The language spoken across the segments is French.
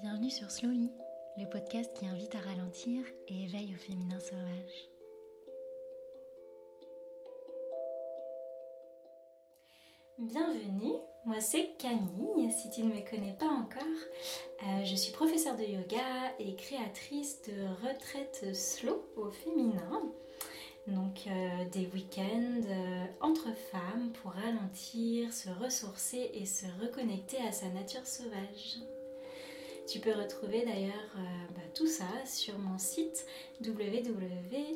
Bienvenue sur Slowly, le podcast qui invite à ralentir et éveille au féminin sauvage. Bienvenue, moi c'est Camille, si tu ne me connais pas encore. Euh, je suis professeure de yoga et créatrice de retraites slow au féminin. Donc euh, des week-ends euh, entre femmes pour ralentir, se ressourcer et se reconnecter à sa nature sauvage. Tu peux retrouver d'ailleurs euh, bah, tout ça sur mon site www.slowly.me.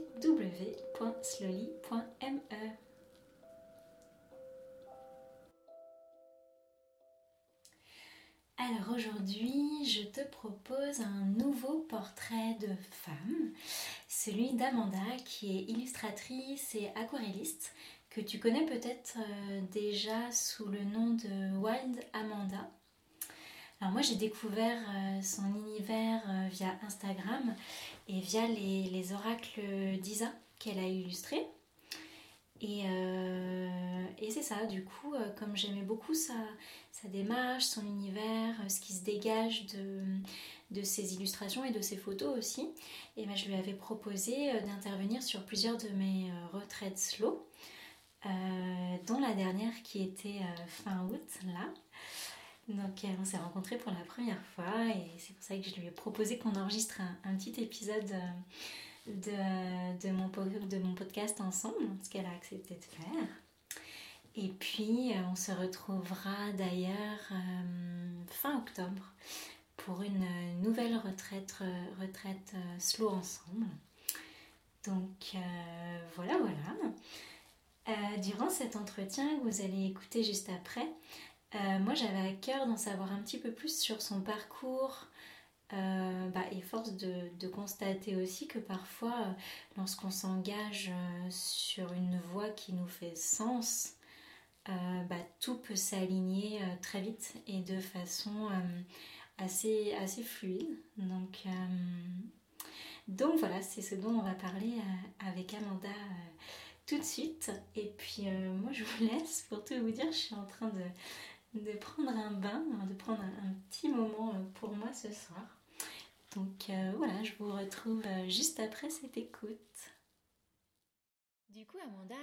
Alors aujourd'hui, je te propose un nouveau portrait de femme, celui d'Amanda qui est illustratrice et aquarelliste, que tu connais peut-être euh, déjà sous le nom de Wild Amanda. Alors moi j'ai découvert euh, son univers euh, via Instagram et via les, oracles d'Isa qu'elle a illustrés. Euh, et, c'est ça, du coup, comme j'aimais beaucoup sa, démarche, son univers, ce qui se dégage de, ses illustrations et de ses photos aussi, et ben, je lui avais proposé d'intervenir sur plusieurs de mes retraites slow, dont la dernière qui était fin août là. Donc on s'est rencontrés pour la première fois et c'est pour ça que je lui ai proposé qu'on enregistre un, petit épisode euh, de, mon, de mon podcast ensemble, ce qu'elle a accepté de faire. Et puis euh, on se retrouvera d'ailleurs euh, fin octobre pour une nouvelle retraite, retraite slow ensemble. Donc voilà, voilà. durant cet entretien vous allez écouter juste après, euh, moi, j'avais à cœur d'en savoir un petit peu plus sur son parcours. Euh, bah, et force de, constater aussi que parfois, euh, lorsqu'on s'engage sur une voie qui nous fait sens, bah, tout peut s'aligner très vite et de façon assez, assez fluide. Donc, donc voilà, c'est ce dont on va parler avec Amanda tout de suite. Et puis moi je vous laisse pour tout vous dire, je suis en train de, de prendre un bain, de prendre un, petit moment euh, pour moi ce soir. Donc euh, voilà, je vous retrouve euh, juste après cette écoute. Du coup, Amanda,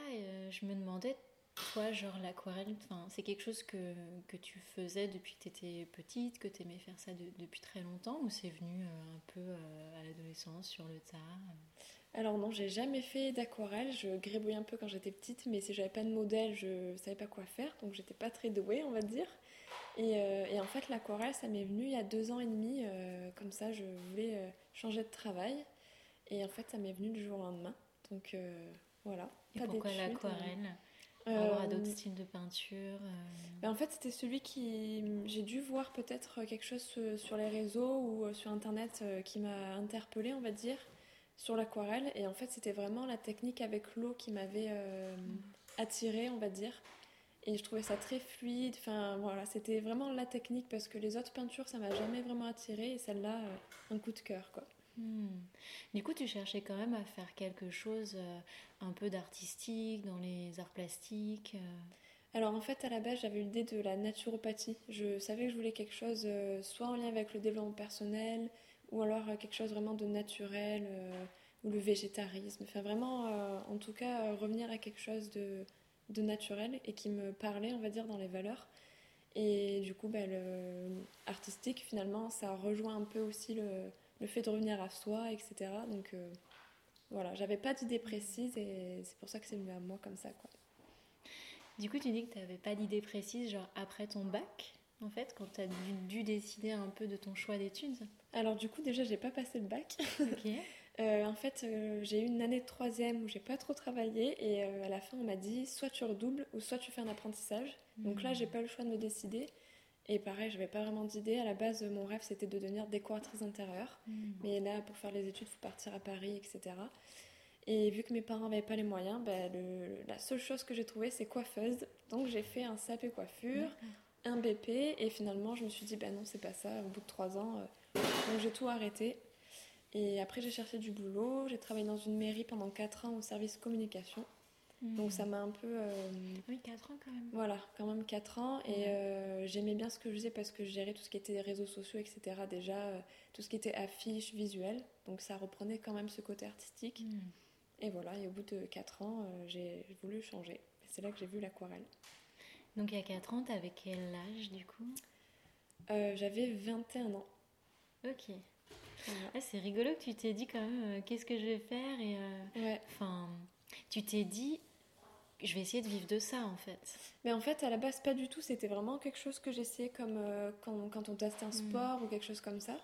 je me demandais, toi, genre l'aquarelle, c'est quelque chose que, tu faisais depuis que tu étais petite, que tu aimais faire ça depuis très longtemps, ou c'est venu un peu à l'adolescence, sur le tard alors non, j'ai jamais fait d'aquarelle. Je gribouillais un peu quand j'étais petite, mais si j'avais pas de modèle, je savais pas quoi faire, donc j'étais pas très douée, on va dire. Et, euh, en fait, l'aquarelle, ça m'est venu il y a deux ans et demi. Euh, comme ça, je voulais euh, changer de travail, et en fait, ça m'est venu du jour au lendemain. Donc voilà. Et pourquoi l'aquarelle? rapport à d'autres styles de peinture ben, En fait, c'était celui qui. J'ai dû voir peut-être quelque chose sur les réseaux ou sur internet qui m'a interpellée, on va dire sur l'aquarelle. Et en fait, c'était vraiment la technique avec l'eau qui m'avait euh, attirée, on va dire. Et je trouvais ça très fluide. Enfin, voilà, c'était vraiment la technique parce que les autres peintures, ça m'a jamais vraiment attirée. Et celle-là, euh, un coup de cœur, quoi. Hmm. Du coup, tu cherchais quand même à faire quelque chose euh, un peu d'artistique dans les arts plastiques alors en fait, à la base, j'avais l'idée de la naturopathie. Je savais que je voulais quelque chose soit en lien avec le développement personnel, ou alors euh, quelque chose vraiment de naturel, euh, ou le végétarisme. Enfin, vraiment, euh, en tout cas, revenir à quelque chose de, de, naturel et qui me parlait, on va dire, dans les valeurs. Et du coup, ben, le, artistique, finalement, ça rejoint un peu aussi le, le fait de revenir à soi, etc. Donc voilà, j'avais pas d'idée précise et c'est pour ça que c'est venu à moi comme ça. Quoi. Du coup, tu dis que tu n'avais pas d'idée précise, genre après ton bac? En fait, quand tu as dû, décider un peu de ton choix d'études Alors du coup, déjà, j'ai pas passé le bac. Euh, en fait, euh, j'ai eu une année de troisième où j'ai pas trop travaillé et euh, à la fin, on m'a dit soit tu redoubles ou soit tu fais un apprentissage. Donc là, j'ai hmm. pas eu le choix de me décider. Et pareil, j'avais pas vraiment d'idée. À la base, mon rêve, c'était de devenir décoratrice intérieure. Hmm. Mais là, pour faire les études, il faut partir à Paris, etc. Et vu que mes parents n'avaient pas les moyens, ben, la seule chose que j'ai trouvée, c'est coiffeuse. Donc j'ai fait un CAP coiffure un BP et finalement je me suis dit ben non c'est pas ça au bout de trois ans euh, donc j'ai tout arrêté et après j'ai cherché du boulot j'ai travaillé dans une mairie pendant quatre ans au service communication Donc ça m'a un peu... Euh, oui, 4 ans quand même. Voilà, quand même 4 ans. Et euh, j'aimais bien ce que je faisais parce que je gérais tout ce qui était réseaux sociaux, etc. Déjà, tout ce qui était affiches, visuels. Donc ça reprenait quand même ce côté artistique. Hmm. Et voilà, et au bout de 4 ans, j'ai voulu changer. C'est là que j'ai vu l'aquarelle. Donc il y a 4 ans, t'avais quel âge du coup? J'avais 21 ans. Ok. Ah, c'est rigolo que tu t'es dit quand même qu'est-ce que je vais faire et ouais. enfin tu t'es dit je vais essayer de vivre de ça en fait. Mais en fait, à la base, pas du tout. C'était vraiment quelque chose que j'essayais comme euh, quand, quand, on testait un hmm. sport ou quelque chose comme ça.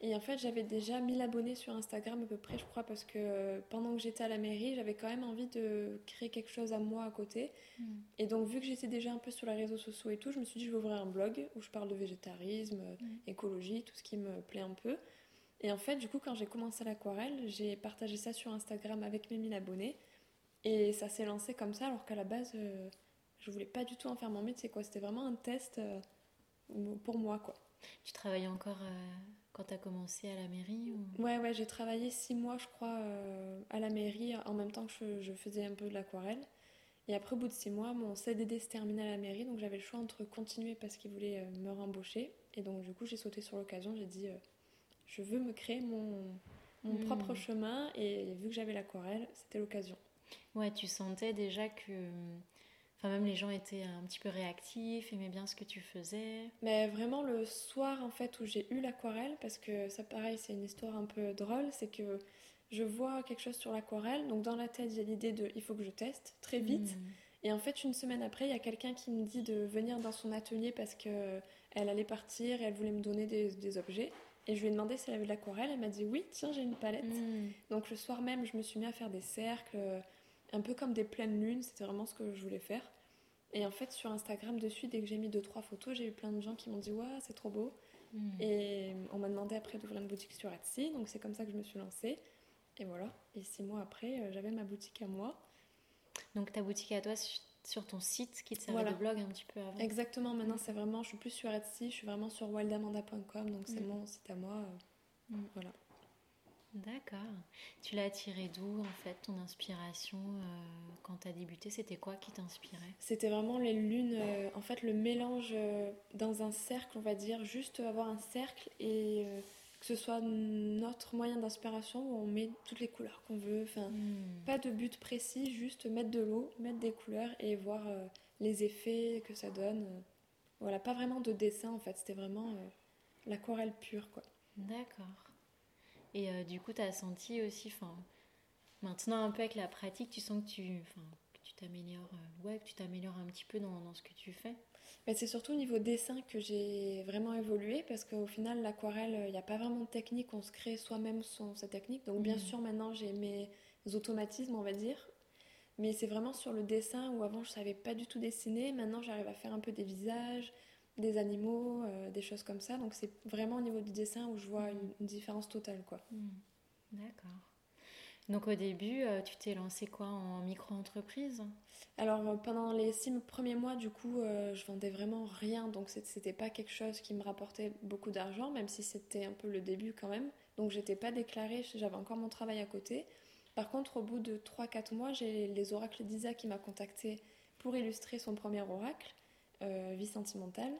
Et en fait, j'avais déjà 1000 abonnés sur Instagram à peu près, je crois, parce que euh, pendant que j'étais à la mairie, j'avais quand même envie de créer quelque chose à moi à côté. Hmm. Et donc, vu que j'étais déjà un peu sur les réseaux sociaux et tout, je me suis dit, je vais ouvrir un blog où je parle de végétarisme, hmm. écologie, tout ce qui me plaît un peu. Et en fait, du coup, quand j'ai commencé l'aquarelle, j'ai partagé ça sur Instagram avec mes 1000 abonnés. Et ça s'est lancé comme ça, alors qu'à la base, euh, je voulais pas du tout en faire mon métier, quoi. C'était vraiment un test euh, pour moi, quoi. Tu travaillais encore euh, quand tu as commencé à la mairie ou... Ouais, ouais, j'ai travaillé six mois, je crois, à la mairie, en même temps que je, faisais un peu de l'aquarelle. Et après, au bout de six mois, mon CDD se terminait à la mairie, donc j'avais le choix entre continuer parce qu'ils voulaient me rembaucher. Et donc, du coup, j'ai sauté sur l'occasion, j'ai dit, je veux me créer mon, mon hmm. propre chemin, et vu que j'avais l'aquarelle, c'était l'occasion. Ouais, tu sentais déjà que. Enfin, même les gens étaient un petit peu réactifs, aimaient bien ce que tu faisais. Mais vraiment, le soir, en fait, où j'ai eu l'aquarelle, parce que ça, pareil, c'est une histoire un peu drôle, c'est que je vois quelque chose sur l'aquarelle, donc dans la tête, j'ai l'idée de il faut que je teste très vite. Hmm. Et en fait, une semaine après, il y a quelqu'un qui me dit de venir dans son atelier parce que elle allait partir et elle voulait me donner des, objets. Et je lui ai demandé si elle avait de l'aquarelle. Elle m'a dit oui, tiens, j'ai une palette. Hmm. Donc le soir même, je me suis mis à faire des cercles un peu comme des pleines lunes, c'était vraiment ce que je voulais faire. Et en fait, sur Instagram, dessus, dès que j'ai mis deux trois photos, j'ai eu plein de gens qui m'ont dit Waouh, c'est trop beau. Hmm. Et on m'a demandé après d'ouvrir une boutique sur Etsy, donc c'est comme ça que je me suis lancée. Et voilà. Et six mois après, euh, j'avais ma boutique à moi. Donc ta boutique à toi sur ton site qui te servait de blog un petit peu avant. Exactement. Maintenant, hmm. c'est vraiment, je suis plus sur Etsy, je suis vraiment sur wildamanda.com, donc c'est hmm. mon site à moi. Voilà. D'accord. Tu l'as tiré d'où en fait ton inspiration euh, quand tu as débuté? C'était quoi qui t'inspirait? C'était vraiment les lunes, euh, en fait le mélange euh, dans un cercle, on va dire, juste avoir un cercle et que ce soit notre moyen d'inspiration où on met toutes les couleurs qu'on veut. Enfin, hmm. pas de but précis, juste mettre de l'eau, mettre des couleurs et voir les effets que ça donne. Voilà, pas vraiment de dessin en fait, c'était vraiment l'aquarelle pure quoi. D'accord. Et euh, du coup, tu as senti aussi, enfin, maintenant un peu avec la pratique, tu sens que tu, que tu t'améliores, euh, ouais, que tu t'améliores un petit peu dans, dans, ce que tu fais. Mais c'est surtout au niveau dessin que j'ai vraiment évolué parce qu'au final, l'aquarelle, il n'y a pas vraiment de technique, on se crée soi-même son, sa technique. Donc, bien mm. sûr, maintenant, j'ai mes automatismes, on va dire. Mais c'est vraiment sur le dessin où avant, je savais pas du tout dessiner. Maintenant, j'arrive à faire un peu des visages, des animaux, euh, des choses comme ça. Donc c'est vraiment au niveau du dessin où je vois une, différence totale. quoi. Hmm. D'accord. Donc au début, euh, tu t'es lancé quoi en micro-entreprise? Alors euh, pendant les six premiers mois, du coup, je vendais vraiment rien. Donc c'était pas quelque chose qui me rapportait beaucoup d'argent, même si c'était un peu le début quand même. Donc j'étais pas déclarée, j'avais encore mon travail à côté. Par contre, au bout de 3-4 mois, j'ai les oracles d'Isa qui m'a contacté pour illustrer son premier oracle. Vie sentimentale.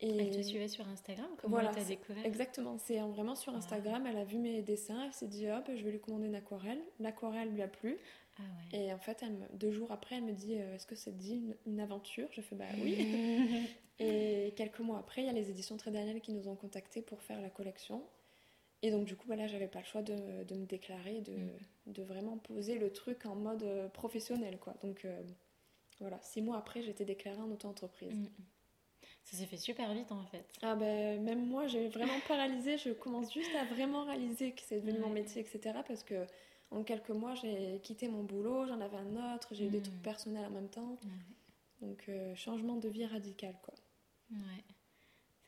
Et elle te suivait sur Instagram Comment voilà, elle découvert? Exactement, c'est vraiment sur Instagram. Elle a vu mes dessins, elle s'est dit hop, je vais lui commander une aquarelle. L'aquarelle lui a plu. Ah ouais. Et en fait, elle deux jours après, elle me dit euh, Est-ce que ça te dit une, aventure? Je fais Bah oui. et quelques mois après, il y a les éditions Très Daniel qui nous ont contactés pour faire la collection. Et donc, du coup, bah là, j'avais pas le choix de, de me déclarer, de, mm. de, vraiment poser le truc en mode euh, professionnel. quoi. Donc, voilà, six mois après, j'étais déclarée en auto-entreprise. Mm, mm. Ça s'est fait super vite en fait. Ah ben, même moi, j'ai vraiment paralysé. Je commence juste à vraiment réaliser que c'est devenu mon métier, etc. Parce que en quelques mois, j'ai quitté mon boulot, j'en avais un autre, j'ai eu des trucs personnels en même temps. Donc, euh, changement de vie radical, quoi. Ouais,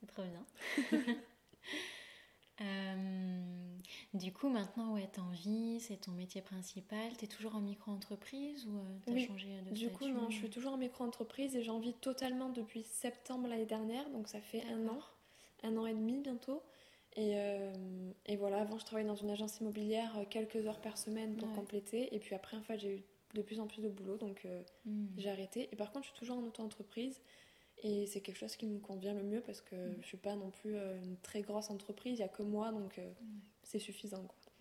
c'est trop bien. Euh, du coup, maintenant, ouais, t'en vis, c'est ton métier principal. T'es toujours en micro-entreprise ou euh, t'as oui. changé de Du coup, non, je suis toujours en micro-entreprise et j'en vis totalement depuis septembre l'année dernière, donc ça fait un an, un an et demi bientôt. Et, euh, et, voilà, avant je travaillais dans une agence immobilière quelques heures par semaine pour compléter. Et puis après, en fait, j'ai eu de plus en plus de boulot, donc mm. j'ai arrêté. Et par contre, je suis toujours en auto-entreprise. Et c'est quelque chose qui me convient le mieux parce que je suis pas non plus une très grosse entreprise, il n'y a que moi, donc c'est suffisant. Quoi.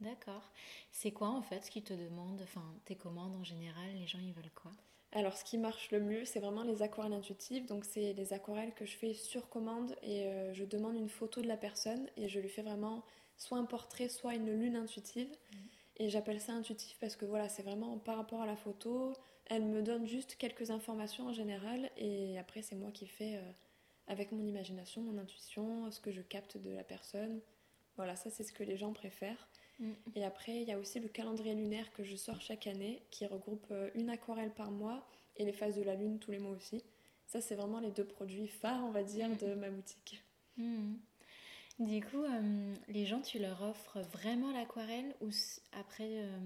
D'accord. C'est quoi en fait ce qu'ils te demandent, enfin tes commandes en général, les gens ils veulent quoi? Alors, ce qui marche le mieux, c'est vraiment les aquarelles intuitives. Donc, c'est les aquarelles que je fais sur commande et euh, je demande une photo de la personne et je lui fais vraiment soit un portrait, soit une lune intuitive. Mmh. Et j'appelle ça intuitif parce que voilà, c'est vraiment par rapport à la photo. Elle me donne juste quelques informations en général et après, c'est moi qui fais euh, avec mon imagination, mon intuition, ce que je capte de la personne. Voilà, ça, c'est ce que les gens préfèrent. Et après, il y a aussi le calendrier lunaire que je sors chaque année, qui regroupe euh, une aquarelle par mois et les phases de la lune tous les mois aussi. Ça, c'est vraiment les deux produits phares, on va dire, de ma boutique. Mm. Du coup, euh, les gens, tu leur offres vraiment l'aquarelle ou après, euh,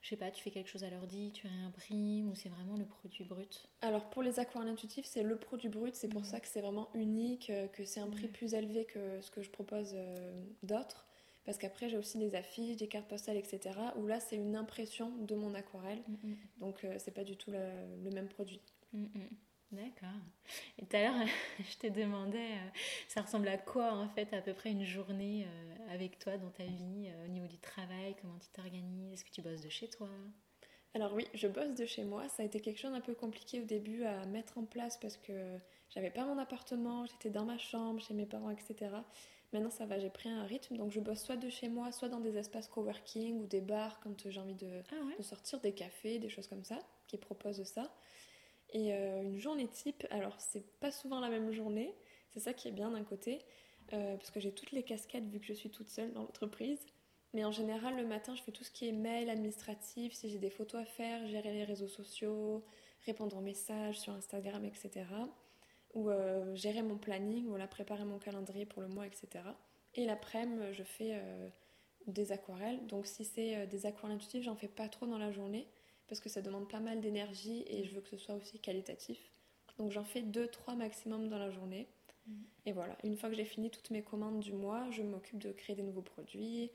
je sais pas, tu fais quelque chose à l'ordi, tu réimprimes ou c'est vraiment le produit brut? Alors pour les aquarelles intuitifs, c'est le produit brut, c'est pour mm. ça que c'est vraiment unique, que c'est un prix plus élevé que ce que je propose d'autres. Parce qu'après, j'ai aussi des affiches, des cartes postales, etc. Où là, c'est une impression de mon aquarelle. Mm, mm. Donc, euh, c'est pas du tout le, même produit. D'accord. Et tout à l'heure, je te demandais, euh, ça ressemble à quoi en fait à peu près une journée euh, avec toi dans ta vie, au niveau du travail, comment tu t'organises, est-ce que tu bosses de chez toi? Alors oui, je bosse de chez moi. Ça a été quelque chose d'un peu compliqué au début à mettre en place parce que j'avais pas mon appartement, j'étais dans ma chambre, chez mes parents, etc. Maintenant, ça va, j'ai pris un rythme, donc je bosse soit de chez moi, soit dans des espaces coworking ou des bars quand j'ai envie de, ah sortir, des cafés, des choses comme ça, qui proposent ça. Et euh, une journée type, alors c'est pas souvent la même journée, c'est ça qui est bien d'un côté, euh, parce que j'ai toutes les casquettes vu que je suis toute seule dans l'entreprise. Mais en général, le matin, je fais tout ce qui est mail administratif, si j'ai des photos à faire, gérer les réseaux sociaux, répondre aux messages sur Instagram, etc ou euh, gérer mon planning, voilà, préparer mon calendrier pour le mois, etc. Et l'après-midi, je fais des aquarelles. Donc si c'est des aquarelles intuitives, j'en fais pas trop dans la journée parce que ça demande pas mal d'énergie et je veux que ce soit aussi qualitatif. Donc j'en fais 2-3 maximum dans la journée. Mm. Et voilà, une fois que j'ai fini toutes mes commandes du mois, je m'occupe de créer des nouveaux produits,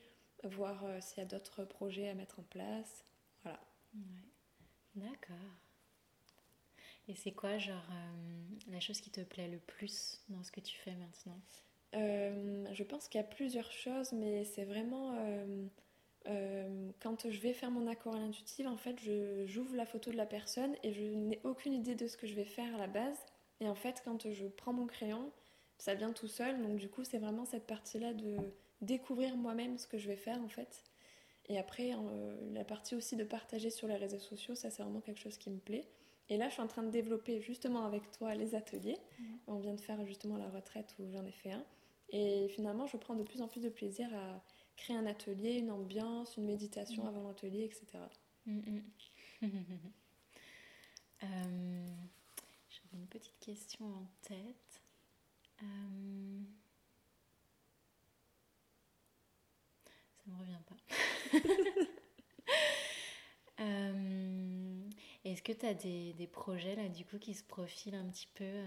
voir s'il y a d'autres projets à mettre en place. Voilà. D'accord. Et c'est quoi, genre, euh, la chose qui te plaît le plus dans ce que tu fais maintenant? Euh, Je pense qu'il y a plusieurs choses, mais c'est vraiment. Euh, quand je vais faire mon aquarelle intuitive, en fait, j'ouvre la photo de la personne et je n'ai aucune idée de ce que je vais faire à la base. Et en fait, quand je prends mon crayon, ça vient tout seul. Donc, du coup, c'est vraiment cette partie-là de découvrir moi-même ce que je vais faire, en fait. Et après, la partie aussi de partager sur les réseaux sociaux, ça, c'est vraiment quelque chose qui me plaît. Et là, je suis en train de développer justement avec toi les ateliers. Mhm. On vient de faire justement la retraite où j'en ai fait un. Et finalement, je prends de plus en plus de plaisir à créer un atelier, une ambiance, une méditation mhm. avant l'atelier, etc. Mhm. euh, J'avais une petite question en tête. Euh, ça me revient pas. euh... Est-ce que tu as des, des, projets là du coup qui se profilent un petit peu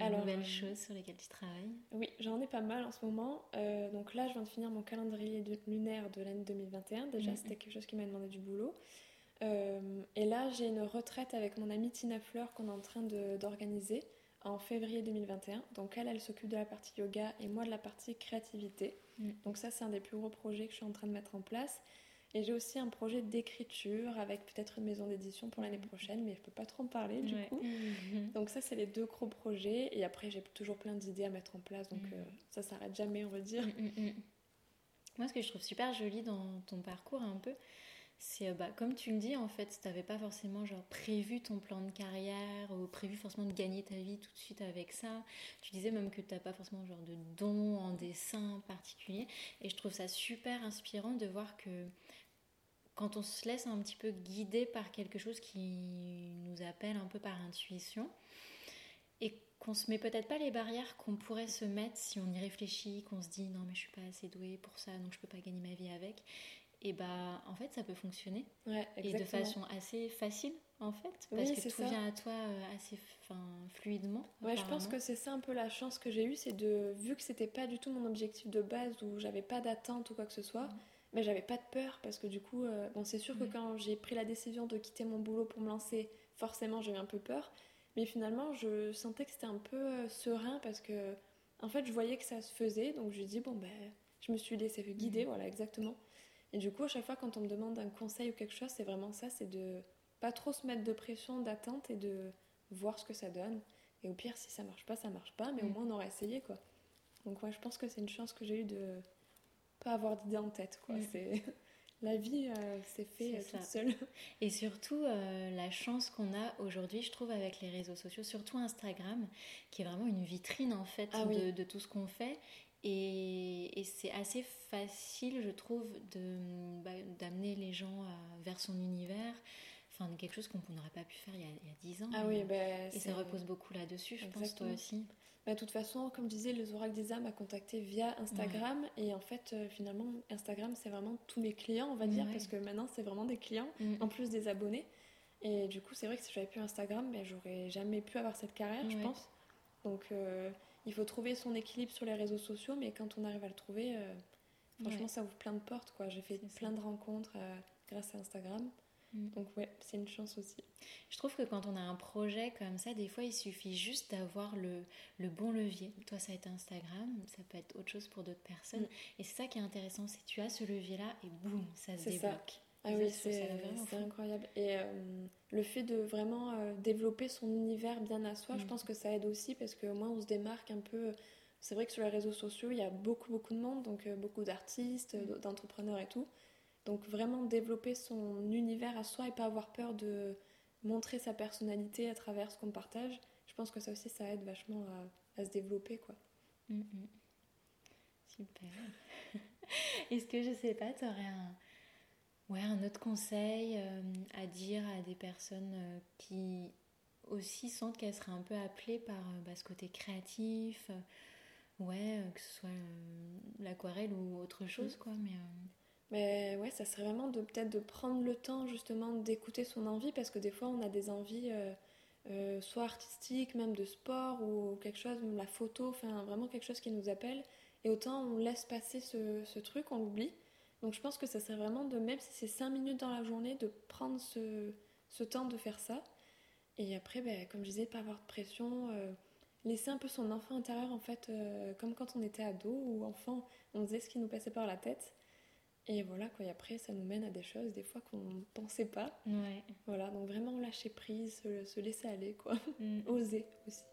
euh, de nouvelles euh, choses sur lesquelles tu travailles Oui, j'en ai pas mal en ce moment. Euh, donc là, je viens de finir mon calendrier lunaire de l'année 2021. Déjà, mm-hmm. c'était quelque chose qui m'a demandé du boulot. et là, j'ai une retraite avec mon amie Tina Fleur qu'on est en train d'organiser en février 2021. Donc elle, elle s'occupe de la partie yoga et moi de la partie créativité. Mm. Donc ça, c'est un des plus gros projets que je suis en train de mettre en place. Et j'ai aussi un projet d'écriture avec peut-être une maison d'édition pour l'année prochaine, mais je peux pas trop en parler du coup. Mhm. Donc ça, c'est les deux gros projets. Et après, j'ai toujours plein d'idées à mettre en place, donc mhm. euh, ça s'arrête jamais, on va dire. Mhm, Moi, ce que je trouve super joli dans ton parcours un peu, c'est euh, bah, comme tu le dis, en fait, tu n'avais pas forcément genre prévu ton plan de carrière ou prévu forcément de gagner ta vie tout de suite avec ça. Tu disais même que tu n'as pas forcément genre de don en dessin particulier. Et je trouve ça super inspirant de voir que quand on se laisse un petit peu guider par quelque chose qui nous appelle un peu par intuition et qu'on se met peut-être pas les barrières qu'on pourrait se mettre si on y réfléchit, qu'on se dit non mais je suis pas assez douée pour ça donc je peux pas gagner ma vie avec et bah en fait ça peut fonctionner. Et de façon assez facile en fait parce que tout vient à toi euh, assez fluidement ouais je pense que c'est ça un peu la chance que j'ai eue c'est de vu que c'était pas du tout mon objectif de base où j'avais pas d'attente ou quoi que ce soit mm mais j'avais pas de peur parce que du coup, euh, bon, c'est sûr que quand j'ai pris la décision de quitter mon boulot pour me lancer, forcément eu un peu peur. Mais finalement, je sentais que c'était un peu euh, serein parce que, en fait, je voyais que ça se faisait. Donc je dis, bon, ben, je me suis laissée guider, mm. voilà, exactement. Et du coup, à chaque fois, quand on me demande un conseil ou quelque chose, c'est vraiment ça c'est de pas trop se mettre de pression, d'attente et de voir ce que ça donne. Et au pire, si ça marche pas, ça marche pas, mais au mm. moins on aura essayé, quoi. Donc, ouais, je pense que c'est une chance que j'ai eu de pas avoir d'idée en tête, quoi. Mm. C'est la vie euh, s'est fait euh, toute seule. Et surtout, euh, la chance qu'on a aujourd'hui, je trouve, avec les réseaux sociaux, surtout Instagram, qui est vraiment une vitrine en fait ah de, tout ce qu'on fait. Et, c'est assez facile, je trouve, bah, d'amener les gens vers son univers. Enfin, quelque chose qu'on n'aurait pas pu faire il y a, dix ans. Ah oui, bah, et ça repose beaucoup là-dessus, je pense, toi aussi. Bah, de toute façon, comme je disais, les oracles des âmes m'a contacté via Instagram. Et en fait, euh, finalement, Instagram, c'est vraiment tous mes clients, on va dire, parce que maintenant, c'est vraiment des clients, mm. en plus des abonnés. Et du coup, c'est vrai que si j'avais plus Instagram, ben, j'aurais jamais pu avoir cette carrière, je pense. Donc, euh, il faut trouver son équilibre sur les réseaux sociaux, mais quand on arrive à le trouver, euh, franchement, ça ouvre plein de portes. quoi. J'ai fait plein de rencontres grâce à Instagram. Mm. Donc ouais, c'est une chance aussi. Je trouve que quand on a un projet comme ça, des fois il suffit juste d'avoir le, le, bon levier. Toi ça a été Instagram, ça peut être autre chose pour d'autres personnes. Mm. Et c'est ça qui est intéressant, c'est que tu as ce levier-là et boum, ça se débloque. Ah oui, c'est incroyable. Et euh, le fait de vraiment euh, développer son univers bien à soi, je mm. pense que ça aide aussi parce qu'au moins on se démarque un peu. C'est vrai que sur les réseaux sociaux, il y a beaucoup, beaucoup de monde, donc euh, beaucoup d'artistes, d'entrepreneurs et tout. Donc vraiment développer son univers à soi et pas avoir peur de montrer sa personnalité à travers ce qu'on partage. Je pense que ça aussi, ça aide vachement à, se développer, quoi. Mm, mm. Super. Est-ce que, je sais pas, tu aurais un, ouais, un autre conseil euh, à dire à des personnes euh, qui aussi sentent qu'elles seraient un peu appelées par euh, bah, ce côté créatif Ouais, que ce soit l'aquarelle ou autre chose, mm. quoi. Mais... Mais ouais, ça serait vraiment de peut-être de prendre le temps justement d'écouter son envie parce que des fois on a des envies euh, euh, soit artistiques, même de sport ou quelque chose, même la photo, enfin vraiment quelque chose qui nous appelle. Et autant on laisse passer ce, ce truc, on l'oublie. Donc je pense que ça serait vraiment de, même si c'est 5 minutes dans la journée, de prendre ce, ce temps de faire ça. Et après, ben, comme je disais, pas avoir de pression, euh, laisser un peu son enfant intérieur en fait, comme quand on était ado ou enfant, on faisait ce qui nous passait par la tête. Et voilà, quoi. Et après, ça nous mène à des choses, des fois, qu'on ne pensait pas. Ouais. Voilà, donc vraiment lâcher prise, se, laisser aller, quoi. Mm. Oser aussi.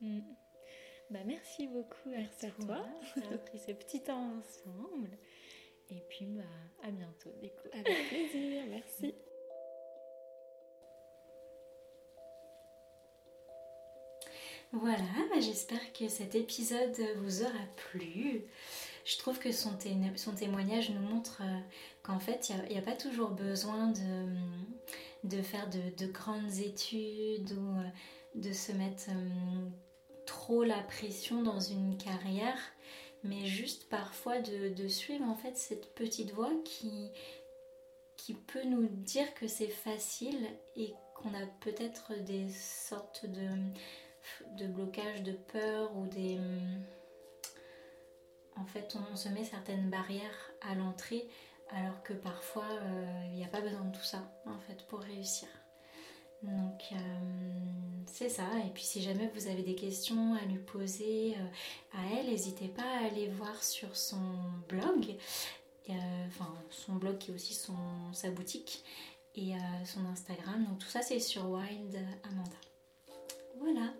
Mm. Bah, merci beaucoup merci à, toi. On a pris ce petit temps ensemble. Et puis, bah, à bientôt, Avec plaisir, merci. Voilà, bah, j'espère que cet épisode vous aura plu je trouve que son, son témoignage nous montre euh, qu'en fait, il n'y a, pas toujours besoin de, de faire de, grandes études ou euh, de se mettre euh, trop la pression dans une carrière, mais juste parfois de, suivre en fait cette petite voix qui, qui peut nous dire que c'est facile et qu'on a peut-être des sortes de, de blocages de peur ou des en fait, on se met certaines barrières à l'entrée, alors que parfois, euh, il n'y a pas besoin de tout ça, en fait, pour réussir. Donc, euh, c'est ça. Et puis, si jamais vous avez des questions à lui poser euh, à elle, n'hésitez pas à aller voir sur son blog, enfin, son blog qui est aussi sa boutique, et son Instagram. Donc, tout ça, c'est sur Wild Amanda. Voilà.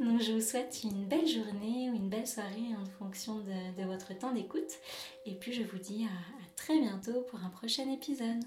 Donc je vous souhaite une belle journée ou une belle soirée en fonction de, votre temps d'écoute. Et puis je vous dis à très bientôt pour un prochain épisode.